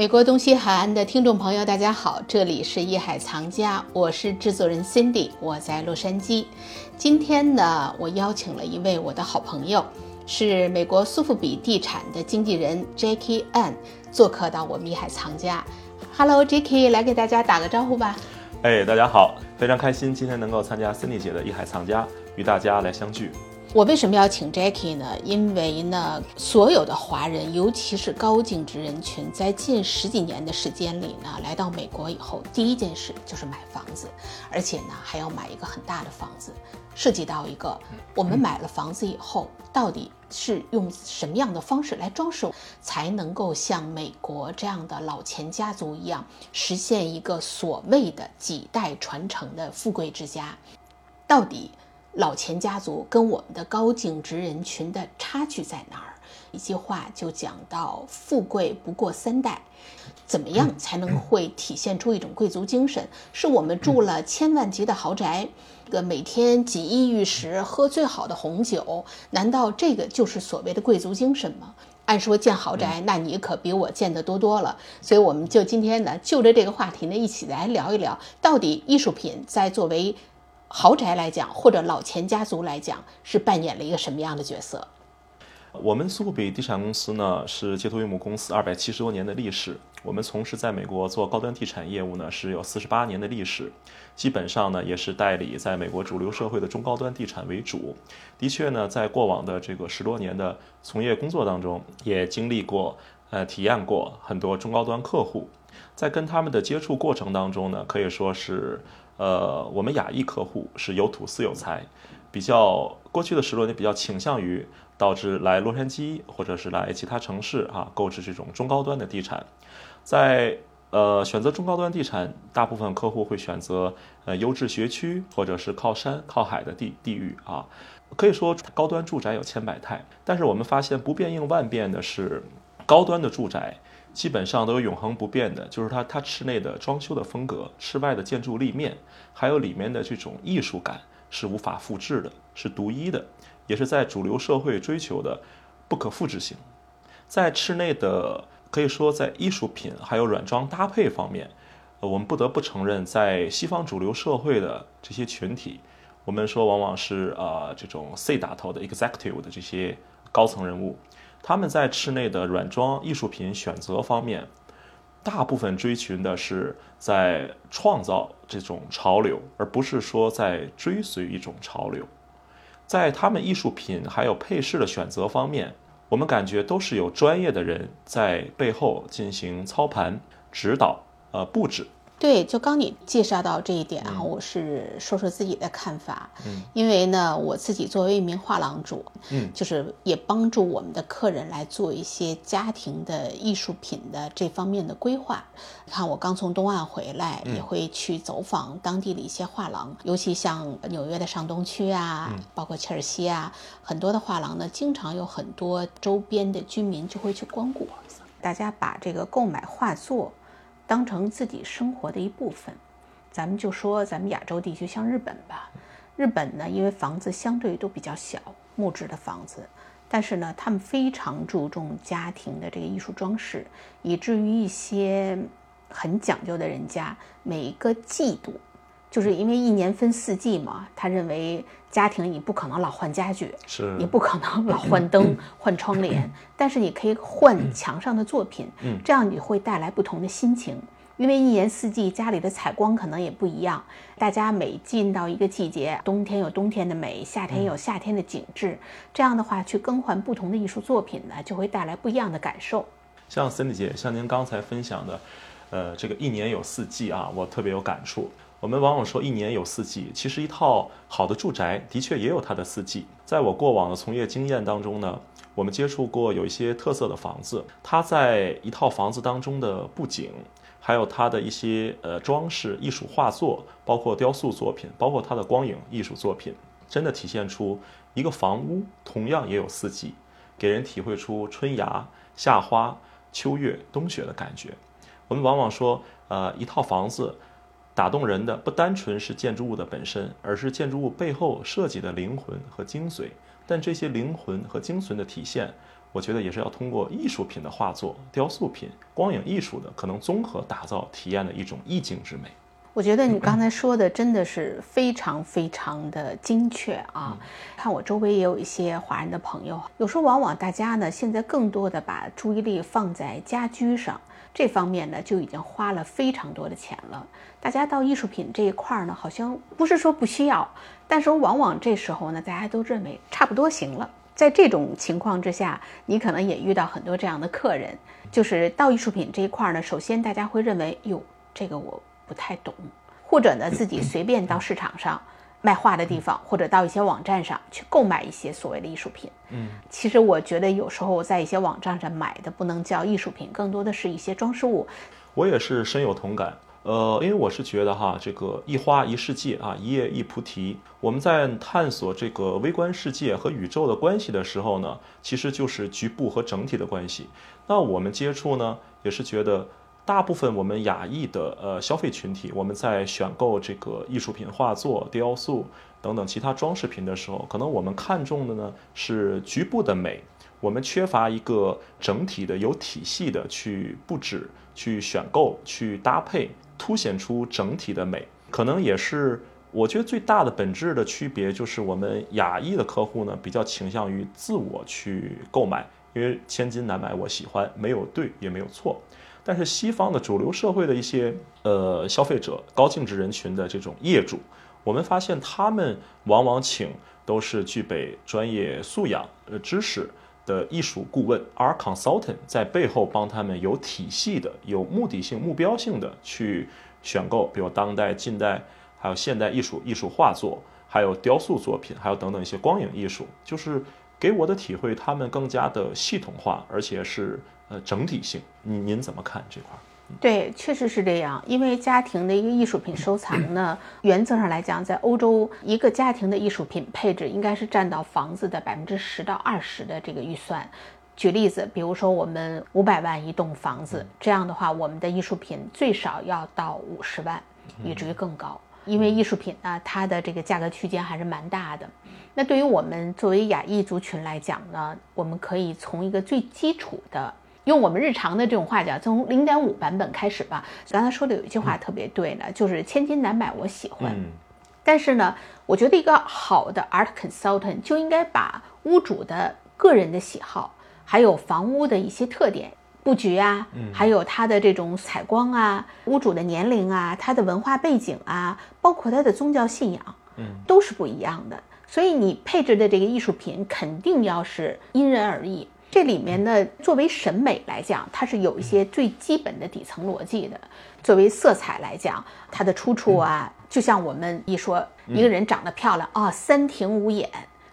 美国东西海岸的听众朋友，大家好，这里是艺海藏家，我是制作人 Cindy，我在洛杉矶。今天呢，我邀请了一位我的好朋友，是美国苏富比地产的经纪人 Jackie Ann 做客到我们艺海藏家。Hello，Jackie，来给大家打个招呼吧。哎，大家好，非常开心今天能够参加 Cindy 姐的艺海藏家，与大家来相聚。我为什么要请 Jackie 呢？因为呢，所有的华人，尤其是高净值人群，在近十几年的时间里呢，来到美国以后，第一件事就是买房子，而且呢，还要买一个很大的房子。涉及到一个，我们买了房子以后，到底是用什么样的方式来装饰，才能够像美国这样的老钱家族一样，实现一个所谓的几代传承的富贵之家？到底？老钱家族跟我们的高净值人群的差距在哪儿？一句话就讲到：富贵不过三代，怎么样才能会体现出一种贵族精神？是我们住了千万级的豪宅，这个每天锦衣玉食，喝最好的红酒，难道这个就是所谓的贵族精神吗？按说建豪宅，那你可比我建的多多了。所以我们就今天呢，就着这个话题呢，一起来聊一聊，到底艺术品在作为。豪宅来讲，或者老钱家族来讲，是扮演了一个什么样的角色？我们苏富比地产公司呢，是街头运母公司二百七十多年的历史。我们从事在美国做高端地产业务呢，是有四十八年的历史。基本上呢，也是代理在美国主流社会的中高端地产为主。的确呢，在过往的这个十多年的从业工作当中，也经历过呃，体验过很多中高端客户。在跟他们的接触过程当中呢，可以说是。呃，我们亚裔客户是有土斯有财，比较过去的十多年比较倾向于导致来洛杉矶或者是来其他城市啊购置这种中高端的地产，在呃选择中高端地产，大部分客户会选择呃优质学区或者是靠山靠海的地地域啊，可以说高端住宅有千百态，但是我们发现不变应万变的是高端的住宅。基本上都有永恒不变的，就是它它室内的装修的风格，室外的建筑立面，还有里面的这种艺术感是无法复制的，是独一的，也是在主流社会追求的不可复制性。在室内的可以说在艺术品还有软装搭配方面，呃，我们不得不承认，在西方主流社会的这些群体，我们说往往是呃这种 C 打头的 executive 的这些高层人物。他们在室内的软装艺术品选择方面，大部分追寻的是在创造这种潮流，而不是说在追随一种潮流。在他们艺术品还有配饰的选择方面，我们感觉都是有专业的人在背后进行操盘、指导、呃布置。对，就刚你介绍到这一点啊，我是说说自己的看法。嗯，因为呢，我自己作为一名画廊主，嗯，就是也帮助我们的客人来做一些家庭的艺术品的这方面的规划。你看，我刚从东岸回来，也会去走访当地的一些画廊，尤其像纽约的上东区啊，包括切尔西啊，很多的画廊呢，经常有很多周边的居民就会去光顾。大家把这个购买画作。当成自己生活的一部分，咱们就说咱们亚洲地区像日本吧。日本呢，因为房子相对都比较小，木质的房子，但是呢，他们非常注重家庭的这个艺术装饰，以至于一些很讲究的人家，每一个季度。就是因为一年分四季嘛，他认为家庭你不可能老换家具，是你不可能老换灯、换窗帘，但是你可以换墙上的作品，嗯，这样你会带来不同的心情。因为一年四季家里的采光可能也不一样，大家每进到一个季节，冬天有冬天的美，夏天有夏天的景致，这样的话去更换不同的艺术作品呢，就会带来不一样的感受。像森姐，像您刚才分享的，呃，这个一年有四季啊，我特别有感触。我们往往说一年有四季，其实一套好的住宅的确也有它的四季。在我过往的从业经验当中呢，我们接触过有一些特色的房子，它在一套房子当中的布景，还有它的一些呃装饰、艺术画作，包括雕塑作品，包括它的光影艺术作品，真的体现出一个房屋同样也有四季，给人体会出春芽、夏花、秋月、冬雪的感觉。我们往往说，呃，一套房子。打动人的不单纯是建筑物的本身，而是建筑物背后设计的灵魂和精髓。但这些灵魂和精髓的体现，我觉得也是要通过艺术品的画作、雕塑品、光影艺术的可能综合打造体验的一种意境之美。我觉得你 刚才说的真的是非常非常的精确啊！看我周围也有一些华人的朋友，有时候往往大家呢现在更多的把注意力放在家居上这方面呢，就已经花了非常多的钱了。大家到艺术品这一块儿呢，好像不是说不需要，但是往往这时候呢，大家都认为差不多行了。在这种情况之下，你可能也遇到很多这样的客人，就是到艺术品这一块呢，首先大家会认为，哟，这个我。不太懂，或者呢，自己随便到市场上卖画的地方，或者到一些网站上去购买一些所谓的艺术品。嗯，其实我觉得有时候在一些网站上买的不能叫艺术品，更多的是一些装饰物。我也是深有同感。呃，因为我是觉得哈，这个一花一世界啊，一叶一菩提。我们在探索这个微观世界和宇宙的关系的时候呢，其实就是局部和整体的关系。那我们接触呢，也是觉得。大部分我们亚裔的呃消费群体，我们在选购这个艺术品、画作、雕塑等等其他装饰品的时候，可能我们看重的呢是局部的美，我们缺乏一个整体的、有体系的去布置、去选购、去搭配，凸显出整体的美。可能也是我觉得最大的本质的区别，就是我们亚裔的客户呢比较倾向于自我去购买，因为千金难买我喜欢，没有对也没有错。但是西方的主流社会的一些呃消费者、高净值人群的这种业主，我们发现他们往往请都是具备专业素养、呃知识的艺术顾问 （art consultant） 在背后帮他们有体系的、有目的性、目标性的去选购，比如当代、近代，还有现代艺术、艺术画作，还有雕塑作品，还有等等一些光影艺术，就是给我的体会，他们更加的系统化，而且是。呃，整体性，您您怎么看这块？对，确实是这样。因为家庭的一个艺术品收藏呢，原则上来讲，在欧洲，一个家庭的艺术品配置应该是占到房子的百分之十到二十的这个预算。举例子，比如说我们五百万一栋房子，这样的话，我们的艺术品最少要到五十万，以至于更高。因为艺术品呢，它的这个价格区间还是蛮大的。那对于我们作为亚裔族群来讲呢，我们可以从一个最基础的。用我们日常的这种话讲，从零点五版本开始吧。刚才说的有一句话特别对呢，就是千金难买我喜欢。但是呢，我觉得一个好的 art consultant 就应该把屋主的个人的喜好，还有房屋的一些特点、布局啊，还有它的这种采光啊，屋主的年龄啊，他的文化背景啊，包括他的宗教信仰，嗯，都是不一样的。所以你配置的这个艺术品肯定要是因人而异。这里面呢，作为审美来讲，它是有一些最基本的底层逻辑的。作为色彩来讲，它的出处啊，就像我们一说一个人长得漂亮啊，三庭五眼，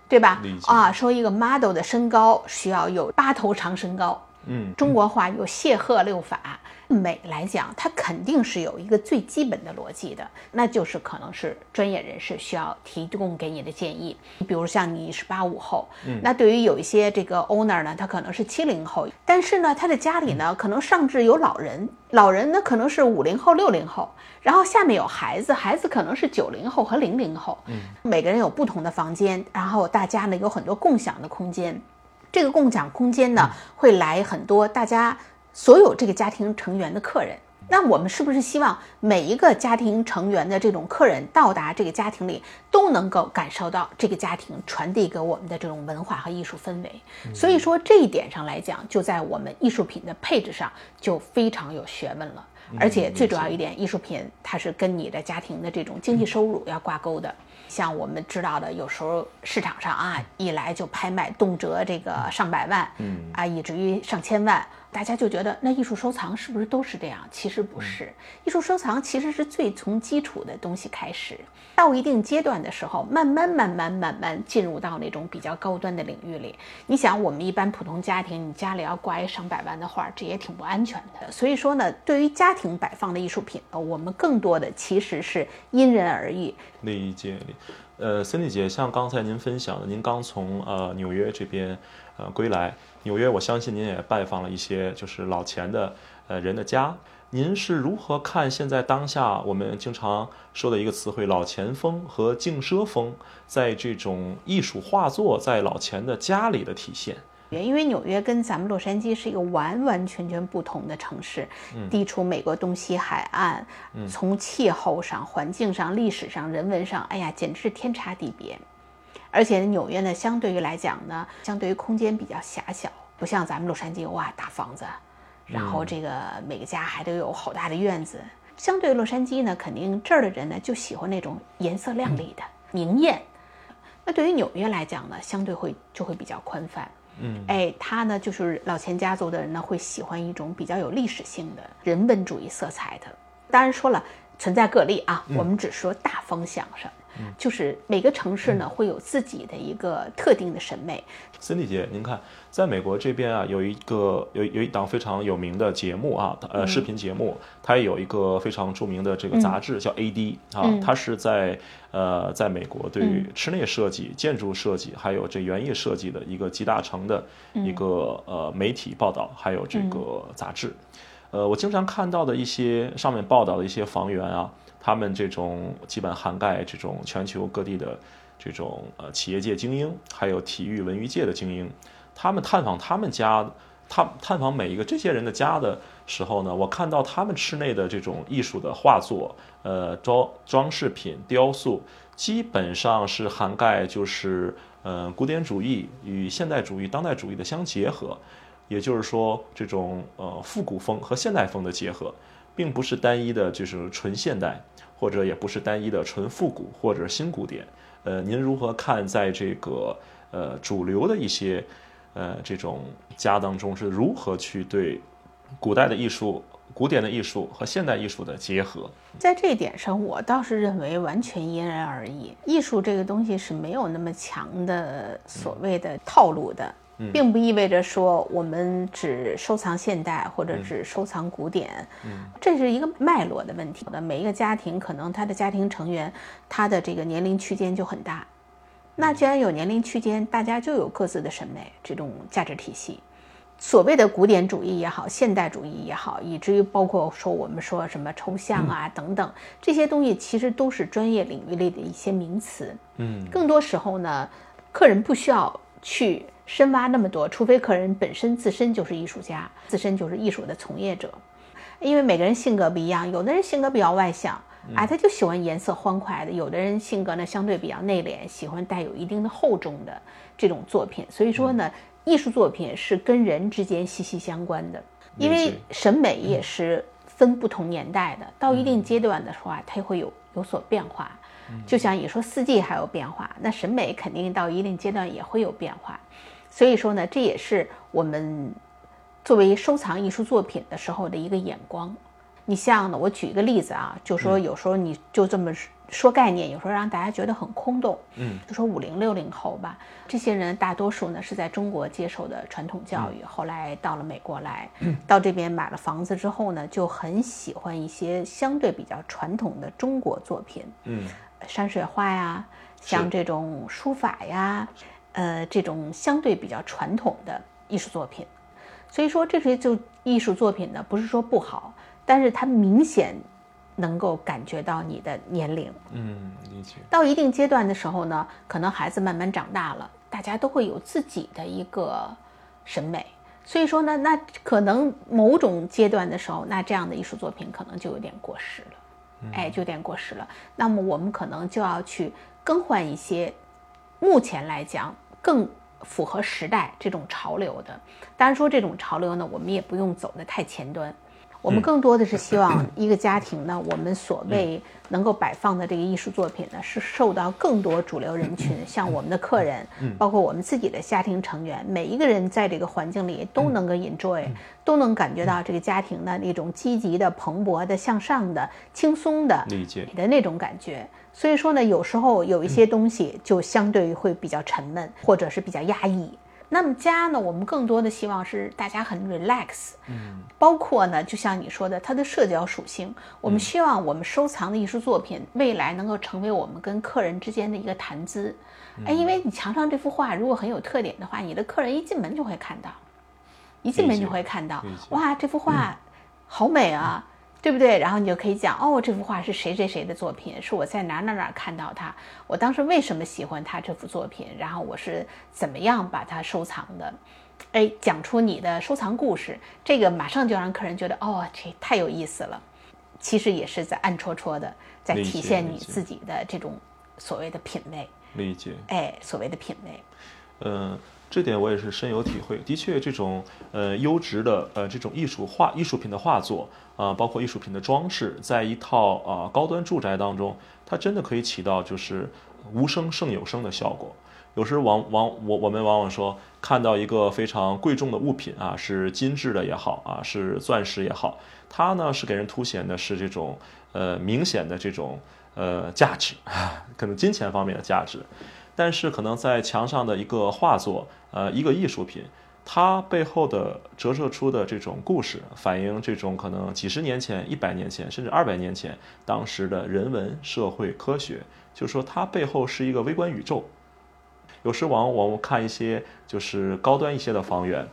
对吧？啊，说一个 model 的身高需要有八头长身高。嗯，中国话有谢赫六法。美来讲，它肯定是有一个最基本的逻辑的，那就是可能是专业人士需要提供给你的建议。你比如像你是八五后，嗯，那对于有一些这个 owner 呢，他可能是七零后，但是呢，他的家里呢可能上至有老人，老人呢可能是五零后、六零后，然后下面有孩子，孩子可能是九零后和零零后，嗯，每个人有不同的房间，然后大家呢有很多共享的空间，这个共享空间呢会来很多大家。所有这个家庭成员的客人，那我们是不是希望每一个家庭成员的这种客人到达这个家庭里，都能够感受到这个家庭传递给我们的这种文化和艺术氛围？所以说这一点上来讲，就在我们艺术品的配置上就非常有学问了。而且最主要一点，艺术品它是跟你的家庭的这种经济收入要挂钩的。像我们知道的，有时候市场上啊一来就拍卖，动辄这个上百万，嗯啊，以至于上千万。大家就觉得那艺术收藏是不是都是这样？其实不是，艺术收藏其实是最从基础的东西开始，到一定阶段的时候，慢慢慢慢慢慢进入到那种比较高端的领域里。你想，我们一般普通家庭，你家里要挂一上百万的画，这也挺不安全的。所以说呢，对于家庭摆放的艺术品，我们更多的其实是因人而异。理解，呃，森迪姐，像刚才您分享的，您刚从呃纽约这边呃归来。纽约，我相信您也拜访了一些就是老钱的呃人的家。您是如何看现在当下我们经常说的一个词汇“老钱风”和“静奢风”在这种艺术画作在老钱的家里的体现？因为纽约跟咱们洛杉矶是一个完完全全不同的城市，地处美国东西海岸，从气候上、环境上、历史上、人文上，哎呀，简直是天差地别。而且纽约呢，相对于来讲呢，相对于空间比较狭小，不像咱们洛杉矶哇，大房子，然后这个每个家还都有好大的院子。相对洛杉矶呢，肯定这儿的人呢就喜欢那种颜色亮丽的、明艳。那对于纽约来讲呢，相对会就会比较宽泛。嗯，哎，他呢就是老钱家族的人呢，会喜欢一种比较有历史性的人文主义色彩的。当然说了，存在个例啊，我们只说大方向上。就是每个城市呢会有自己的一个特定的审美。森迪姐，您看，在美国这边啊，有一个有有一档非常有名的节目啊，呃，视频节目，它也有一个非常著名的这个杂志叫 A.D. 啊，它是在呃，在美国对于室内设计、建筑设计还有这园艺设计的一个集大成的一个呃媒体报道，还有这个杂志。呃，我经常看到的一些上面报道的一些房源啊。他们这种基本涵盖这种全球各地的这种呃企业界精英，还有体育文娱界的精英，他们探访他们家，探探访每一个这些人的家的时候呢，我看到他们室内的这种艺术的画作，呃装装饰品、雕塑，基本上是涵盖就是呃古典主义与现代主义、当代主义的相结合，也就是说这种呃复古风和现代风的结合，并不是单一的就是纯现代。或者也不是单一的纯复古或者新古典，呃，您如何看在这个呃主流的一些呃这种家当中是如何去对古代的艺术、古典的艺术和现代艺术的结合？在这一点上，我倒是认为完全因人而异。艺术这个东西是没有那么强的所谓的套路的。并不意味着说我们只收藏现代或者只收藏古典，这是一个脉络的问题。的每一个家庭可能他的家庭成员他的这个年龄区间就很大，那既然有年龄区间，大家就有各自的审美这种价值体系。所谓的古典主义也好，现代主义也好，以至于包括说我们说什么抽象啊等等这些东西，其实都是专业领域里的一些名词。嗯，更多时候呢，客人不需要去。深挖那么多，除非客人本身自身就是艺术家，自身就是艺术的从业者，因为每个人性格不一样，有的人性格比较外向，哎，他就喜欢颜色欢快的；有的人性格呢相对比较内敛，喜欢带有一定的厚重的这种作品。所以说呢，艺术作品是跟人之间息息相关的，因为审美也是分不同年代的，到一定阶段的时候啊，它会有有所变化。就像你说四季还有变化，那审美肯定到一定阶段也会有变化。所以说呢，这也是我们作为收藏艺术作品的时候的一个眼光。你像呢，我举一个例子啊，就说有时候你就这么说概念，有时候让大家觉得很空洞。嗯，就说五零六零后吧，这些人大多数呢是在中国接受的传统教育，后来到了美国来，到这边买了房子之后呢，就很喜欢一些相对比较传统的中国作品。嗯，山水画呀，像这种书法呀。呃，这种相对比较传统的艺术作品，所以说这些就艺术作品呢，不是说不好，但是它明显能够感觉到你的年龄。嗯，理解。到一定阶段的时候呢，可能孩子慢慢长大了，大家都会有自己的一个审美，所以说呢，那可能某种阶段的时候，那这样的艺术作品可能就有点过时了，哎，就有点过时了。那么我们可能就要去更换一些，目前来讲。更符合时代这种潮流的，当然说这种潮流呢，我们也不用走的太前端。我们更多的是希望一个家庭呢，我们所谓能够摆放的这个艺术作品呢，是受到更多主流人群，像我们的客人，包括我们自己的家庭成员，每一个人在这个环境里都能够 enjoy，都能感觉到这个家庭的那种积极的、蓬勃的、向上的、轻松的、理解的那种感觉。所以说呢，有时候有一些东西就相对于会比较沉闷，或者是比较压抑。那么家呢，我们更多的希望是大家很 relax，嗯，包括呢，就像你说的，它的社交属性，我们希望我们收藏的艺术作品未来能够成为我们跟客人之间的一个谈资，哎，因为你墙上这幅画如果很有特点的话，你的客人一进门就会看到，一进门就会看到，哇，这幅画好美啊。对不对？然后你就可以讲，哦，这幅画是谁谁谁的作品，是我在哪哪哪看到它，我当时为什么喜欢他这幅作品，然后我是怎么样把它收藏的，哎，讲出你的收藏故事，这个马上就让客人觉得，哦，这太有意思了。其实也是在暗戳戳的在体现你自己的这种所谓的品味。理解。哎，所谓的品味。嗯。这点我也是深有体会。的确，这种呃优质的呃这种艺术画艺术品的画作啊，包括艺术品的装饰，在一套啊高端住宅当中，它真的可以起到就是无声胜有声的效果。有时往往我我们往往说看到一个非常贵重的物品啊，是金质的也好啊，是钻石也好，它呢是给人凸显的是这种呃明显的这种呃价值，可能金钱方面的价值。但是可能在墙上的一个画作，呃，一个艺术品，它背后的折射出的这种故事，反映这种可能几十年前、一百年前，甚至二百年前当时的人文、社会、科学，就是说它背后是一个微观宇宙。有时往往我们看一些就是高端一些的房源，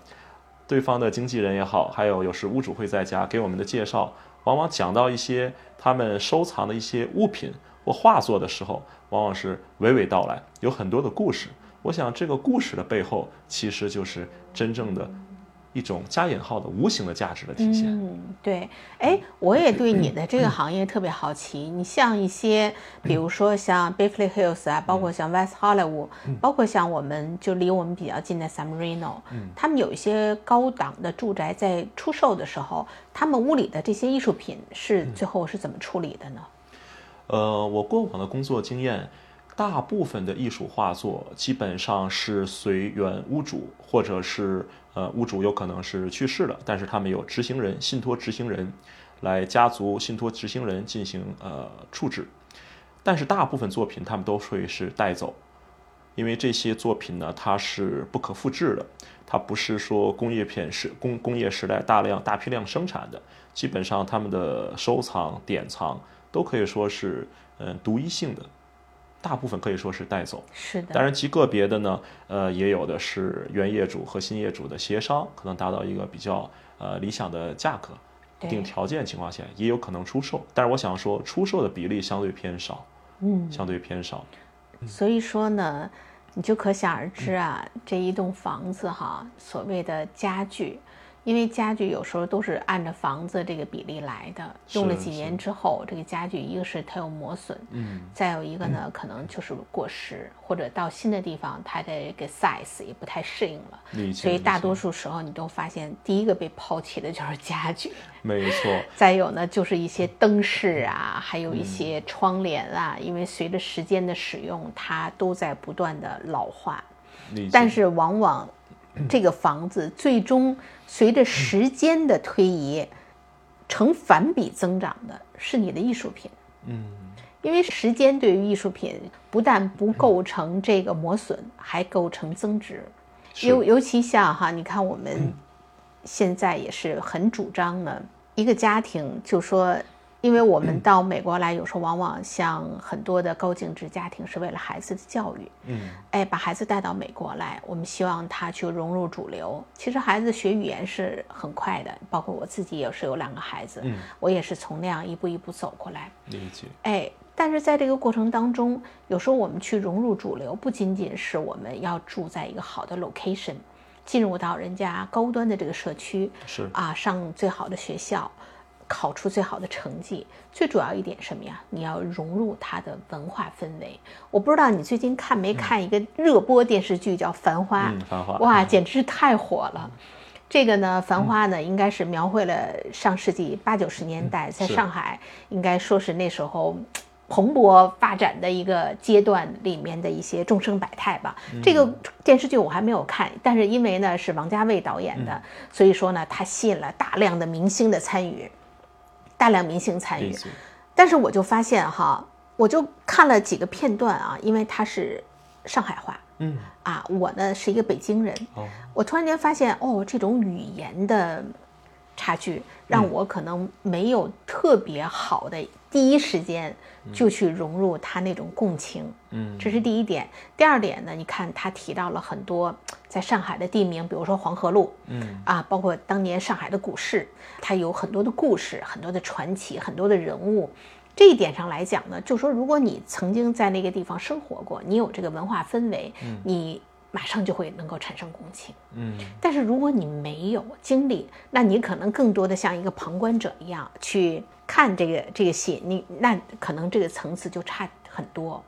对方的经纪人也好，还有有时屋主会在家给我们的介绍，往往讲到一些他们收藏的一些物品。或画作的时候，往往是娓娓道来，有很多的故事。我想，这个故事的背后，其实就是真正的一种加引号的无形的价值的体现。嗯，对。哎，我也对你的这个行业特别好奇。你像一些，比如说像 Beverly Hills 啊，包括像 West Hollywood，包括像我们就离我们比较近的 San Marino，他们有一些高档的住宅在出售的时候，他们屋里的这些艺术品是最后是怎么处理的呢？呃，我过往的工作经验，大部分的艺术画作基本上是随原屋主，或者是呃屋主有可能是去世了，但是他们有执行人信托执行人，来家族信托执行人进行呃处置，但是大部分作品他们都会是带走，因为这些作品呢它是不可复制的，它不是说工业片是工工业时代大量大批量生产的，基本上他们的收藏典藏。都可以说是，嗯，独一性的，大部分可以说是带走。是的。当然，极个别的呢，呃，也有的是原业主和新业主的协商，可能达到一个比较呃理想的价格，一定条件情况下，也有可能出售。但是我想说，出售的比例相对偏少，嗯，相对偏少。所以说呢，你就可想而知啊，这一栋房子哈，所谓的家具。因为家具有时候都是按照房子这个比例来的，用了几年之后，这个家具一个是它有磨损，嗯，再有一个呢，可能就是过时，或者到新的地方，它的这个 size 也不太适应了，所以大多数时候你都发现，第一个被抛弃的就是家具，没错。再有呢，就是一些灯饰啊，还有一些窗帘啊，因为随着时间的使用，它都在不断的老化，但是往往。这个房子最终随着时间的推移，成反比增长的是你的艺术品。嗯，因为时间对于艺术品不但不构成这个磨损，还构成增值。尤尤其像哈，你看我们现在也是很主张呢，一个家庭就说。因为我们到美国来，有时候往往像很多的高净值家庭是为了孩子的教育，嗯，哎，把孩子带到美国来，我们希望他去融入主流。其实孩子学语言是很快的，包括我自己也是有两个孩子，嗯，我也是从那样一步一步走过来，理解。哎，但是在这个过程当中，有时候我们去融入主流，不仅仅是我们要住在一个好的 location，进入到人家高端的这个社区，是啊，上最好的学校。考出最好的成绩，最主要一点什么呀？你要融入它的文化氛围。我不知道你最近看没看一个热播电视剧叫《繁花》？繁花哇，简直是太火了。这个呢，《繁花》呢，应该是描绘了上世纪八九十年代在上海，应该说是那时候蓬勃发展的一个阶段里面的一些众生百态吧。这个电视剧我还没有看，但是因为呢是王家卫导演的，所以说呢，它吸引了大量的明星的参与。大量明星参与，但是我就发现哈，我就看了几个片段啊，因为它是上海话，嗯。啊，我呢是一个北京人，我突然间发现哦，这种语言的差距，让我可能没有特别好的第一时间就去融入他那种共情。嗯，这是第一点。第二点呢，你看他提到了很多在上海的地名，比如说黄河路，嗯啊，包括当年上海的股市，它有很多的故事、很多的传奇、很多的人物。这一点上来讲呢，就说如果你曾经在那个地方生活过，你有这个文化氛围，嗯你马上就会能够产生共情。嗯但是如果你没有经历，那你可能更多的像一个旁观者一样去看这个这个戏，你那可能这个层次就差很多。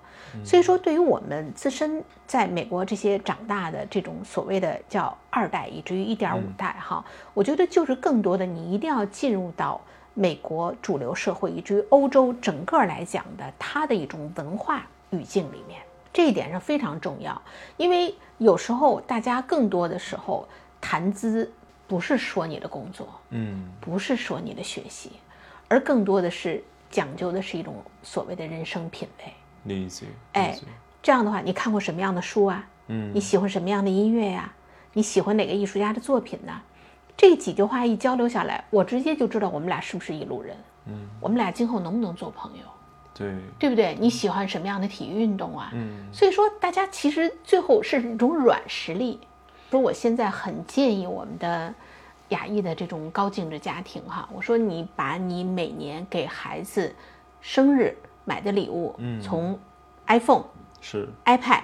所以说，对于我们自身在美国这些长大的这种所谓的叫二代，以至于一点五代哈，我觉得就是更多的你一定要进入到美国主流社会，以至于欧洲整个来讲的它的一种文化语境里面，这一点上非常重要。因为有时候大家更多的时候谈资不是说你的工作，嗯不是说你的学习，而更多的是讲究的是一种所谓的人生品味。理解，哎这样的话，你看过什么样的书啊？嗯你喜欢什么样的音乐呀、你喜欢哪个艺术家的作品呢？这几句话一交流下来，我直接就知道我们俩是不是一路人，嗯，我们俩今后能不能做朋友，对，对不对？你喜欢什么样的体育运动啊？嗯所以说，大家其实最后是一种软实力。说我现在很建议我们的亚裔的这种高净值家庭哈，我说你把你每年给孩子生日买的礼物，嗯从 iPhone、是，iPad、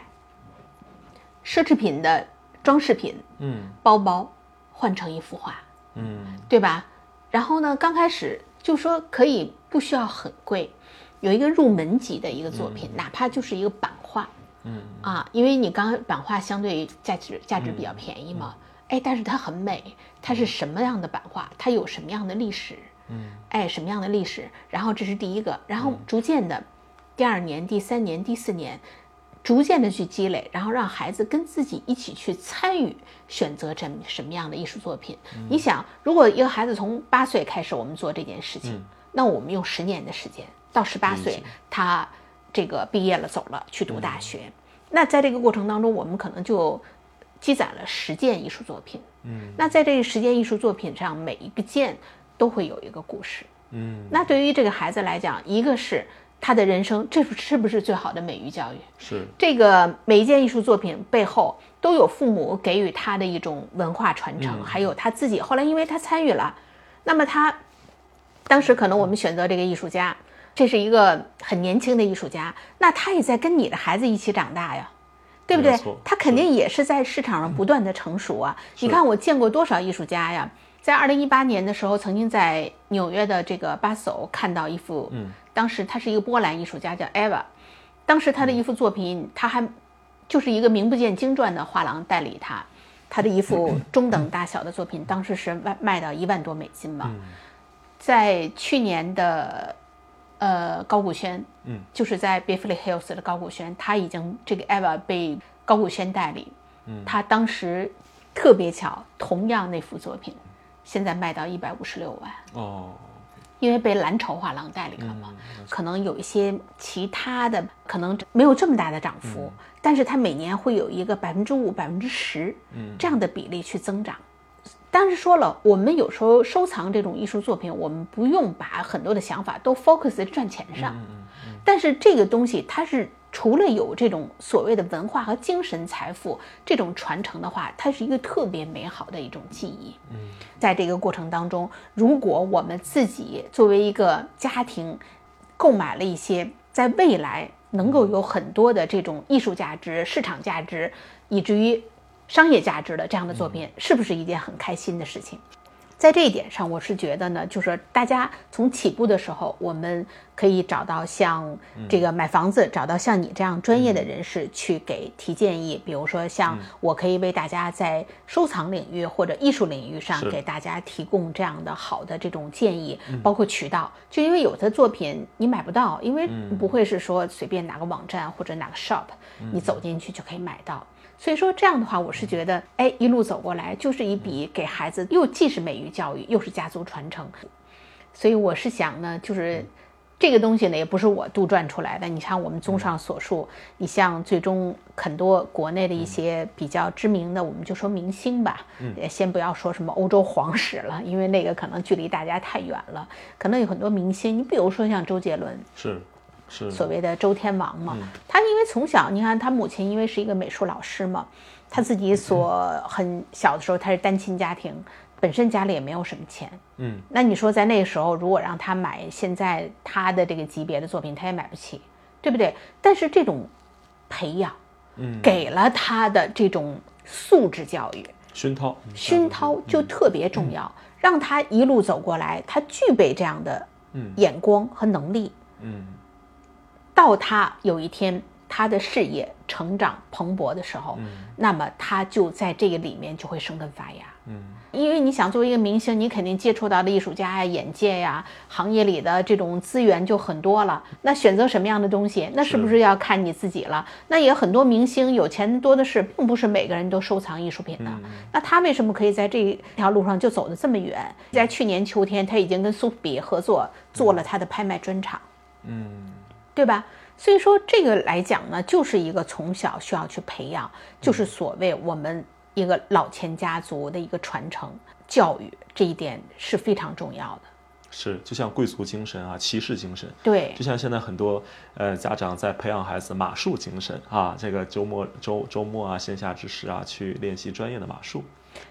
奢侈品的装饰品、嗯包包换成一幅画，嗯对吧？然后呢，刚开始就说可以不需要很贵，有一个入门级的一个作品，哪怕就是一个版画。嗯。啊，因为你刚刚版画相对价值价值比较便宜嘛，哎，但是它很美，它是什么样的版画？它有什么样的历史？嗯。哎，什么样的历史？然后这是第一个，然后逐渐的，第二年、第三年、第四年，逐渐的去积累，然后让孩子跟自己一起去参与选择这什么样的艺术作品。你想，如果一个孩子从八岁开始我们做这件事情，那我们用十年的时间，到十八岁他这个毕业了走了去读大学，那在这个过程当中，我们可能就积攒了十件艺术作品。嗯。那在这十件艺术作品上，每一个件都会有一个故事。嗯，那对于这个孩子来讲，一个是他的人生，这是不是最好的美育教育？是，这个每一件艺术作品背后都有父母给予他的一种文化传承，还有他自己。后来因为他参与了，那么他当时可能我们选择这个艺术家，这是一个很年轻的艺术家，那他也在跟你的孩子一起长大呀。对不对？他肯定也是在市场上不断的成熟啊！你看，我见过多少艺术家呀？在二零一八年的时候，曾经在纽约的这个巴索看到一幅，嗯，当时他是一个波兰艺术家叫 Eva，当时他的一幅作品，他还就是一个名不见经传的画廊代理他，他的一幅 中等大小的作品，当时是卖卖到一万多美金嘛，在去年的呃高古轩，嗯，就是在 Beverly Hills 的高古轩，他已经这个 Eva 被高古轩代理，嗯，他当时特别巧，同样那幅作品，现在卖到一百五十六万。哦，因为被蓝筹画廊代理了嘛，可能有一些其他的可能没有这么大的涨幅，但是它每年会有一个百分之五、百分之十这样的比例去增长。但是说了，我们有时候收藏这种艺术作品，我们不用把很多的想法都 focus 在赚钱上，但是这个东西它是除了有这种所谓的文化和精神财富这种传承的话，它是一个特别美好的一种记忆。在这个过程当中，如果我们自己作为一个家庭，购买了一些在未来能够有很多的这种艺术价值、市场价值，以至于商业价值的这样的作品，是不是一件很开心的事情？在这一点上，我是觉得呢，就是大家从起步的时候，我们可以找到像这个买房子，找到像你这样专业的人士去给提建议。比如说，像我可以为大家在收藏领域或者艺术领域上给大家提供这样的好的这种建议，包括渠道。就因为有的作品你买不到，因为不会是说随便哪个网站或者哪个 shop 你走进去就可以买到。所以说这样的话，我是觉得，哎，一路走过来就是一笔给孩子又既是美育教育，又是家族传承。所以我是想呢，就是这个东西呢，也不是我杜撰出来的。你像我们综上所述，你像最终很多国内的一些比较知名的，我们就说明星吧，也先不要说什么欧洲皇室了，因为那个可能距离大家太远了。可能有很多明星，你比如说像周杰伦，是是所谓的周天王嘛，他因为从小，你看他母亲因为是一个美术老师嘛，他自己所很小的时候他是单亲家庭。本身家里也没有什么钱，嗯，那你说在那个时候，如果让他买现在他的这个级别的作品，他也买不起，对不对？但是这种培养，嗯，给了他的这种素质教育熏陶，熏陶就特别重要，让他一路走过来，他具备这样的眼光和能力，嗯，到他有一天他的事业成长蓬勃的时候，那么他就在这个里面就会生根发芽。嗯，因为你想作为一个明星，你肯定接触到的艺术家呀、眼界呀、行业里的这种资源就很多了。那选择什么样的东西，那是不是要看你自己了？那也很多明星有钱多的是，并不是每个人都收藏艺术品的。那他为什么可以在这条路上就走得这么远？在去年秋天，他已经跟苏富比合作做了他的拍卖专场，嗯，对吧？所以说这个来讲呢，就是一个从小需要去培养，就是所谓我们。一个老钱家族的一个传承教育，这一点是非常重要的。是，就像贵族精神啊，骑士精神。对，就像现在很多呃家长在培养孩子马术精神啊，这个周末周周末啊，线下之时啊，去练习专业的马术。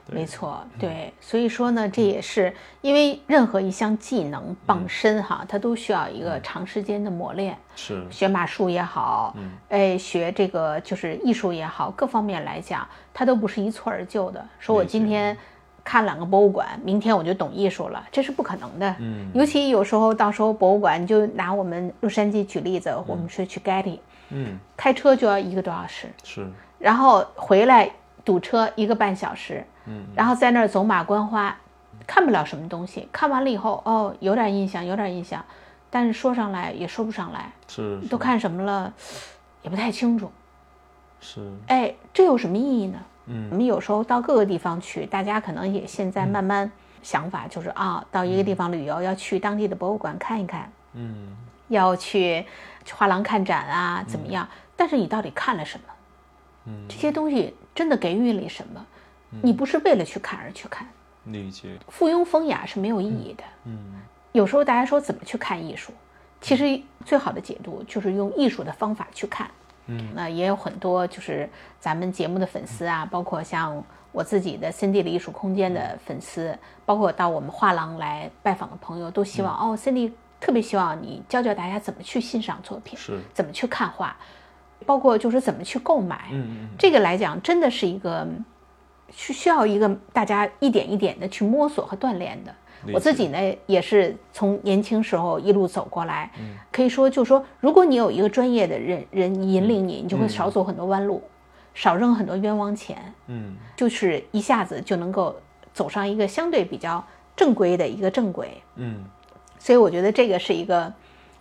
没错，对，所以说呢，这也是因为任何一项技能傍身哈，它都需要一个长时间的磨练。是，学马术也好，哎，学这个就是艺术也好，各方面来讲，它都不是一蹴而就的。说我今天看两个博物馆，明天我就懂艺术了，这是不可能的。嗯，尤其有时候到时候博物馆，你就拿我们洛杉矶举例子，我们是去 Getty，嗯，开车就要一个多小时。是，然后回来堵车一个半小时。嗯，然后在那儿走马观花，看不了什么东西。看完了以后，哦，有点印象，有点印象，但是说上来也说不上来。是，都看什么了，也不太清楚。是，哎，这有什么意义呢？嗯，我们有时候到各个地方去，大家可能也现在慢慢想法就是啊，到一个地方旅游要去当地的博物馆看一看，嗯，要去画廊看展啊，怎么样？但是你到底看了什么？嗯，这些东西真的给予你什么？你不是为了去看而去看，理解。附庸风雅是没有意义的。嗯，有时候大家说怎么去看艺术，其实最好的解读就是用艺术的方法去看。嗯，那也有很多就是咱们节目的粉丝啊，包括像我自己的森蒂的艺术空间的粉丝，包括到我们画廊来拜访的朋友，都希望哦，森蒂特别希望你教教大家怎么去欣赏作品，是怎么去看画，包括就是怎么去购买。嗯嗯，这个来讲真的是一个。需需要一个大家一点一点的去摸索和锻炼的。我自己呢，也是从年轻时候一路走过来，可以说，就说如果你有一个专业的人人引领你，你就会少走很多弯路，少扔很多冤枉钱，嗯，就是一下子就能够走上一个相对比较正规的一个正轨，嗯，所以我觉得这个是一个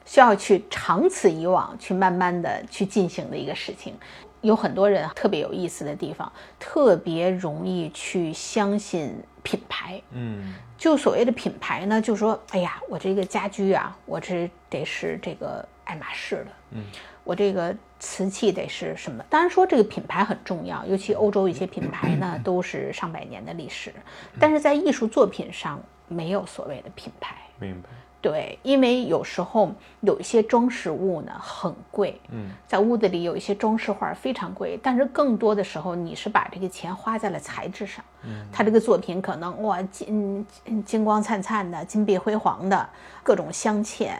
需要去长此以往去慢慢的去进行的一个事情。有很多人特别有意思的地方，特别容易去相信品牌。嗯，就所谓的品牌呢，就说，哎呀，我这个家居啊，我这得是这个爱马仕的。嗯，我这个瓷器得是什么？当然说这个品牌很重要，尤其欧洲一些品牌呢，都是上百年的历史。但是在艺术作品上，没有所谓的品牌。明白。对，因为有时候有一些装饰物呢很贵，嗯，在屋子里有一些装饰画非常贵，但是更多的时候你是把这个钱花在了材质上，嗯，他这个作品可能哇金金光灿灿的、金碧辉煌的各种镶嵌，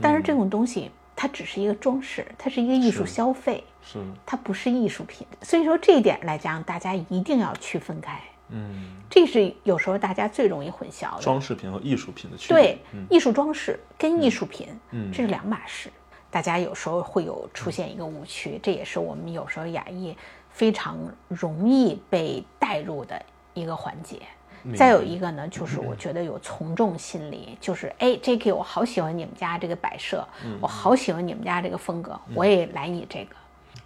但是这种东西它只是一个装饰，它是一个艺术消费，是。它不是艺术品，所以说这一点来讲，大家一定要区分开。嗯，这是有时候大家最容易混淆的。装饰品和艺术品的区别。对，艺术装饰跟艺术品，嗯，这是两码事。大家有时候会有出现一个误区，这也是我们有时候雅艺非常容易被带入的一个环节。再有一个呢，就是 我觉得有从众心理，就是哎，J.K. 我好喜欢你们家这个摆设，我好喜欢你们家这个风格，我也来你这个。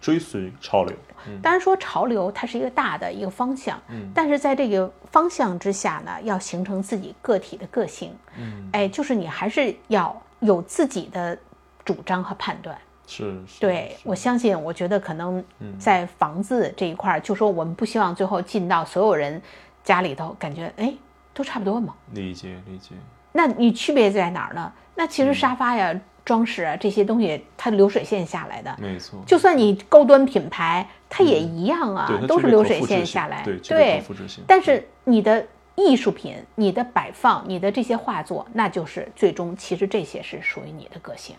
追随潮流，当然说潮流它是一个大的一个方向，嗯，但是在这个方向之下呢，要形成自己个体的个性，嗯，哎，就是你还是要有自己的主张和判断。是，是。对。是我相信，我觉得可能在房子这一块儿，就说我们不希望最后进到所有人家里头，感觉哎都差不多嘛。理解理解，那你区别在哪儿呢？那其实沙发呀、装饰啊这些东西，它流水线下来的。没错，就算你高端品牌，它也一样啊，都是流水线下来。对。但是你的艺术品、你的摆放、你的这些画作，那就是最终其实这些是属于你的个性。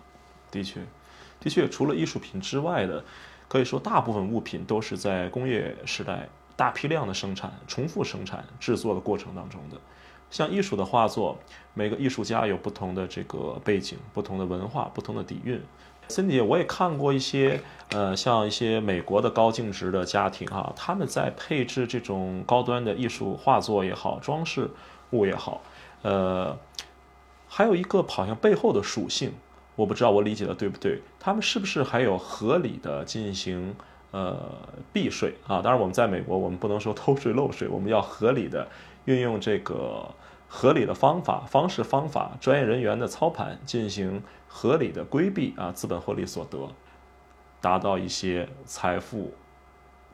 的确，的确，除了艺术品之外的，可以说大部分物品都是在工业时代大批量的生产、重复生产、制作的过程当中的。像艺术的画作，每个艺术家有不同的这个背景、不同的文化、不同的底蕴。森迪，我也看过一些，呃，像一些美国的高净值的家庭啊，他们在配置这种高端的艺术画作也好、装饰物也好，呃，还有一个好像背后的属性，我不知道我理解的对不对，他们是不是还有合理的进行呃避税啊？当然，我们在美国，我们不能说偷税漏税，我们要合理的运用这个合理的方法、方式、方法、专业人员的操盘，进行合理的规避啊资本获利所得，达到一些财富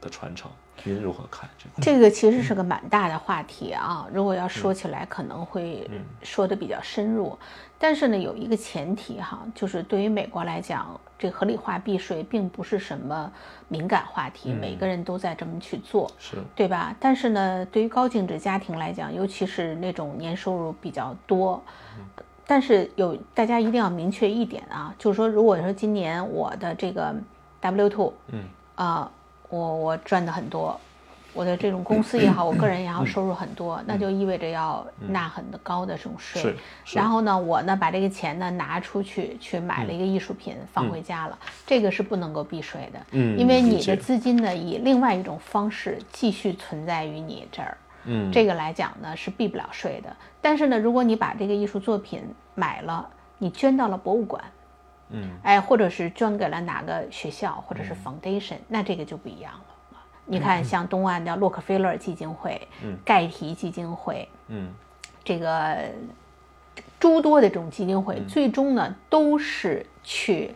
的传承。您如何看这个？这个其实是个蛮大的话题啊，如果要说起来，可能会说的比较深入。但是呢，有一个前提哈，就是对于美国来讲，这合理化避税并不是什么敏感话题，每个人都在这么去做，是对吧？但是呢，对于高净值家庭来讲，尤其是那种年收入比较多，但是有大家一定要明确一点啊，就是说，如果说今年我的这个 W two，嗯，啊、我我赚的很多，我的这种公司也好，我个人也好，收入很多，那就意味着要纳很高的这种税。然后呢，我呢把这个钱呢拿出去去买了一个艺术品放回家了，这个是不能够避税的，嗯因为你的资金呢以另外一种方式继续存在于你这儿。嗯，这个来讲呢是避不了税的。但是呢，如果你把这个艺术作品买了，你捐到了博物馆，嗯，哎，或者是捐给了哪个学校或者是 foundation，、那这个就不一样了。你看，像东岸的洛克菲勒基金会、嗯。盖提基金会，嗯。这个诸多的这种基金会，最终呢都是去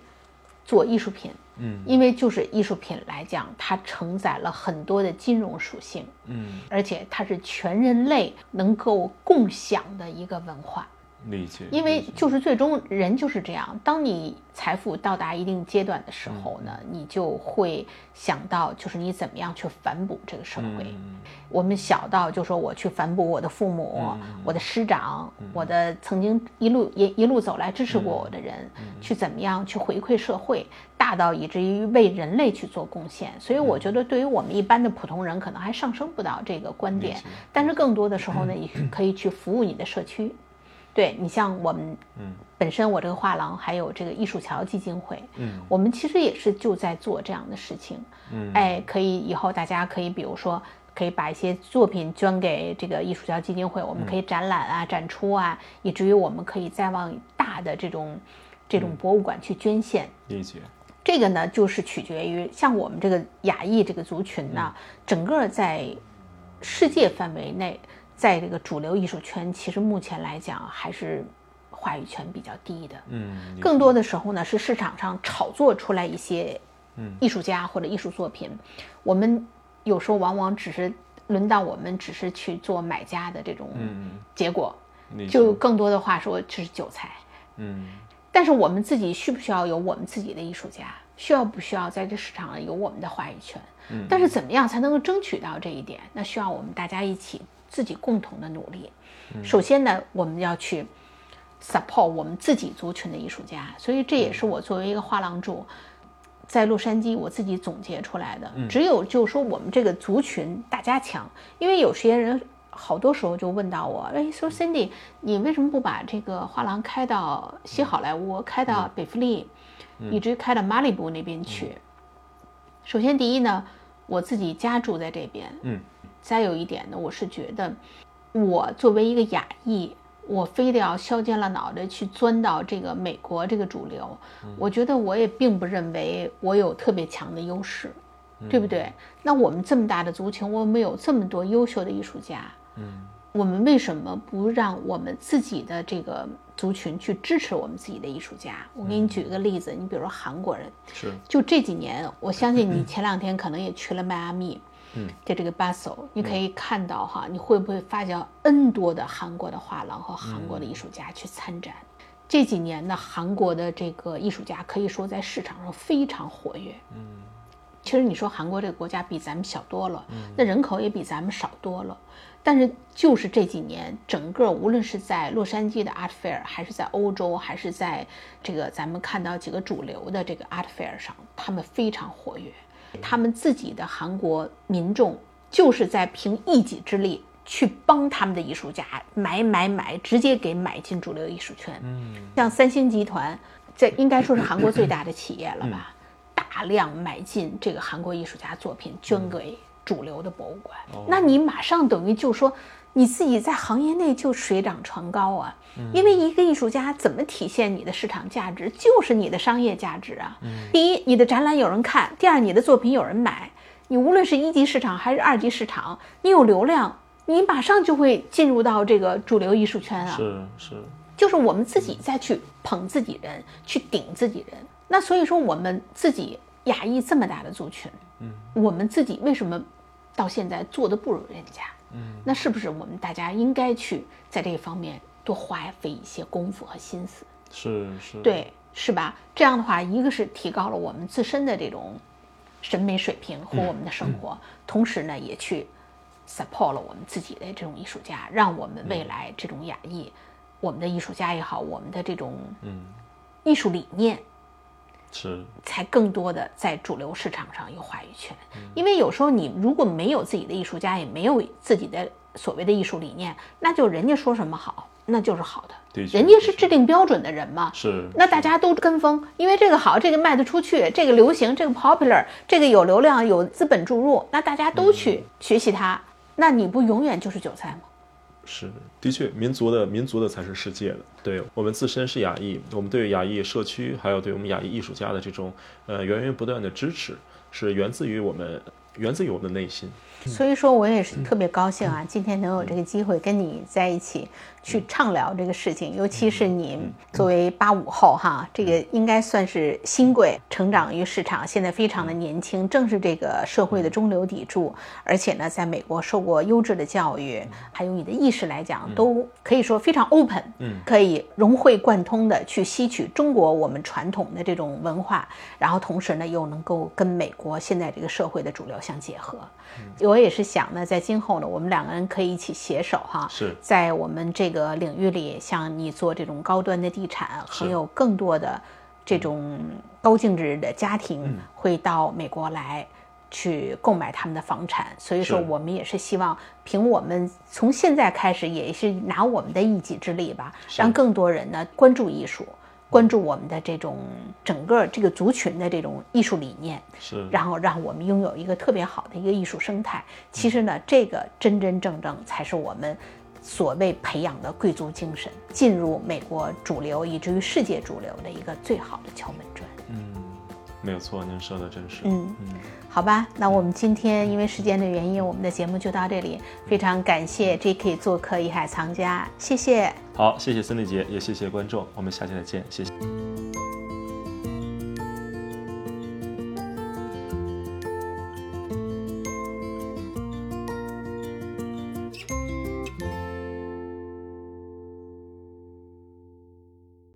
做艺术品，嗯。因为就是艺术品来讲，它承载了很多的金融属性，嗯，而且它是全人类能够共享的一个文化。理解。因为就是最终人就是这样，当你财富到达一定阶段的时候呢，嗯你就会想到就是你怎么样去反哺这个社会。嗯我们小到就说我去反哺我的父母、嗯我的师长、我的曾经一路一一路走来支持过我的人，嗯去怎么样去回馈社会，大到以至于为人类去做贡献。所以我觉得对于我们一般的普通人，可能还上升不到这个观点，但是更多的时候呢，你可以去服务你的社区。对你像我们，嗯，本身我这个画廊还有这个艺术桥基金会，嗯，我们其实也是就在做这样的事情，嗯，哎，可以以后大家可以比如说可以把一些作品捐给这个艺术桥基金会，我们可以展览啊、展出啊，以至于我们可以再往大的这种这种博物馆去捐献。理解。这个呢，就是取决于像我们这个亚裔这个族群呢，整个在世界范围内，在这个主流艺术圈，其实目前来讲还是话语权比较低的。嗯，更多的时候呢，是市场上炒作出来一些嗯艺术家或者艺术作品，我们有时候往往只是轮到我们只是去做买家的这种嗯结果，就更多的话说就是韭菜。嗯但是我们自己需不需要有我们自己的艺术家？需要不需要在这市场上有我们的话语权？嗯但是怎么样才能够争取到这一点？那需要我们大家一起自己共同的努力。嗯。首先呢，我们要去 support 我们自己族群的艺术家，所以这也是我作为一个画廊主，在洛杉矶我自己总结出来的。只有就是说我们这个族群大家强，因为有些人好多时候就问到我，哎，说 Cindy，你为什么不把这个画廊开到西好莱坞，开到北弗利，以至于开到马里布那边去？首先，第一呢，我自己家住在这边，嗯，再有一点呢，我是觉得，我作为一个亚裔，我非得要削尖了脑袋去钻到这个美国这个主流，我觉得我也并不认为我有特别强的优势，对不对？那我们这么大的族群，我们有这么多优秀的艺术家，嗯我们为什么不让我们自己的这个族群去支持我们自己的艺术家？我给你举一个例子，你比如说韩国人，是就这几年，我相信你前两天可能也去了迈阿密，嗯，在这个巴塞，你可以看到哈，你会不会发现 N 多的韩国的画廊和韩国的艺术家去参展？这几年呢，韩国的这个艺术家可以说在市场上非常活跃。嗯，其实你说韩国这个国家比咱们小多了，那人口也比咱们少多了，但是就是这几年，整个无论是在洛杉矶的 Art Fair，还是在欧洲，还是在这个咱们看到几个主流的这个 Art Fair 上，他们非常活跃。他们自己的韩国民众就是在凭一己之力去帮他们的艺术家买买买，直接给买进主流艺术圈。嗯，像三星集团，这应该说是韩国最大的企业了吧？大量买进这个韩国艺术家作品，捐给主流的博物馆。那你马上等于就说你自己在行业内就水涨船高啊！因为一个艺术家怎么体现你的市场价值，就是你的商业价值啊。第一，你的展览有人看；第二，你的作品有人买。你无论是一级市场还是二级市场，你有流量，你马上就会进入到这个主流艺术圈啊。是是，就是我们自己再去捧自己人，去顶自己人。那所以说，我们自己亚裔这么大的族群，嗯，我们自己为什么到现在做的不如人家？嗯，那是不是我们大家应该去在这个方面多花费一些功夫和心思？是是，，对，是吧？这样的话，一个是提高了我们自身的这种审美水平和我们的生活，同时呢，也去 support 了我们自己的这种艺术家，让我们未来这种雅艺，我们的艺术家也好，我们的这种嗯，艺术理念，是才更多的在主流市场上有话语权。因为有时候你如果没有自己的艺术家，也没有自己的所谓的艺术理念，那就人家说什么好，那就是好的。的确人家是制定标准的人嘛。是，那大家都跟风，因为这个好，这个卖得出去，这个流行，这个 popular，这个有流量，有资本注入，那大家都去学习它，那你不永远就是韭菜吗？是，的确，民族的民族的才是世界的。对我们自身是亚裔，我们对亚裔社区，还有对我们亚裔艺术家的这种呃源源不断的支持，是源自于我们源自于我们的内心。所以说我也是特别高兴啊，今天能有这个机会跟你在一起去畅聊这个事情，尤其是你作为八五后哈，这个应该算是新贵，成长于市场，现在非常的年轻，正是这个社会的中流砥柱，而且呢，在美国受过优质的教育，还有你的意识来讲，都可以说非常 open，嗯，可以融会贯通的去吸取中国我们传统的这种文化，然后同时呢，又能够跟美国现在这个社会的主流相结合。我也是想呢，在今后呢，我们两个人可以一起携手哈，是。在我们这个领域里，像你做这种高端的地产，是。还有更多的这种高净值的家庭嗯。会到美国来。去购买他们的房产，所以说我们也是希望凭我们从现在开始，也是拿我们的一己之力吧，让更多人呢关注艺术，关注我们的这种整个这个族群的这种艺术理念，是，然后让我们拥有一个特别好的一个艺术生态。其实呢，这个真真正正才是我们所谓培养的贵族精神，进入美国主流以至于世界主流的一个最好的敲门砖。嗯，没有错，您说的真是，嗯嗯，好吧，那我们今天因为时间的原因，我们的节目就到这里。非常感谢 J.K. 做客《艺海藏家》，谢谢。好，谢谢森丽姐，也谢谢观众，我们下期再见，谢谢。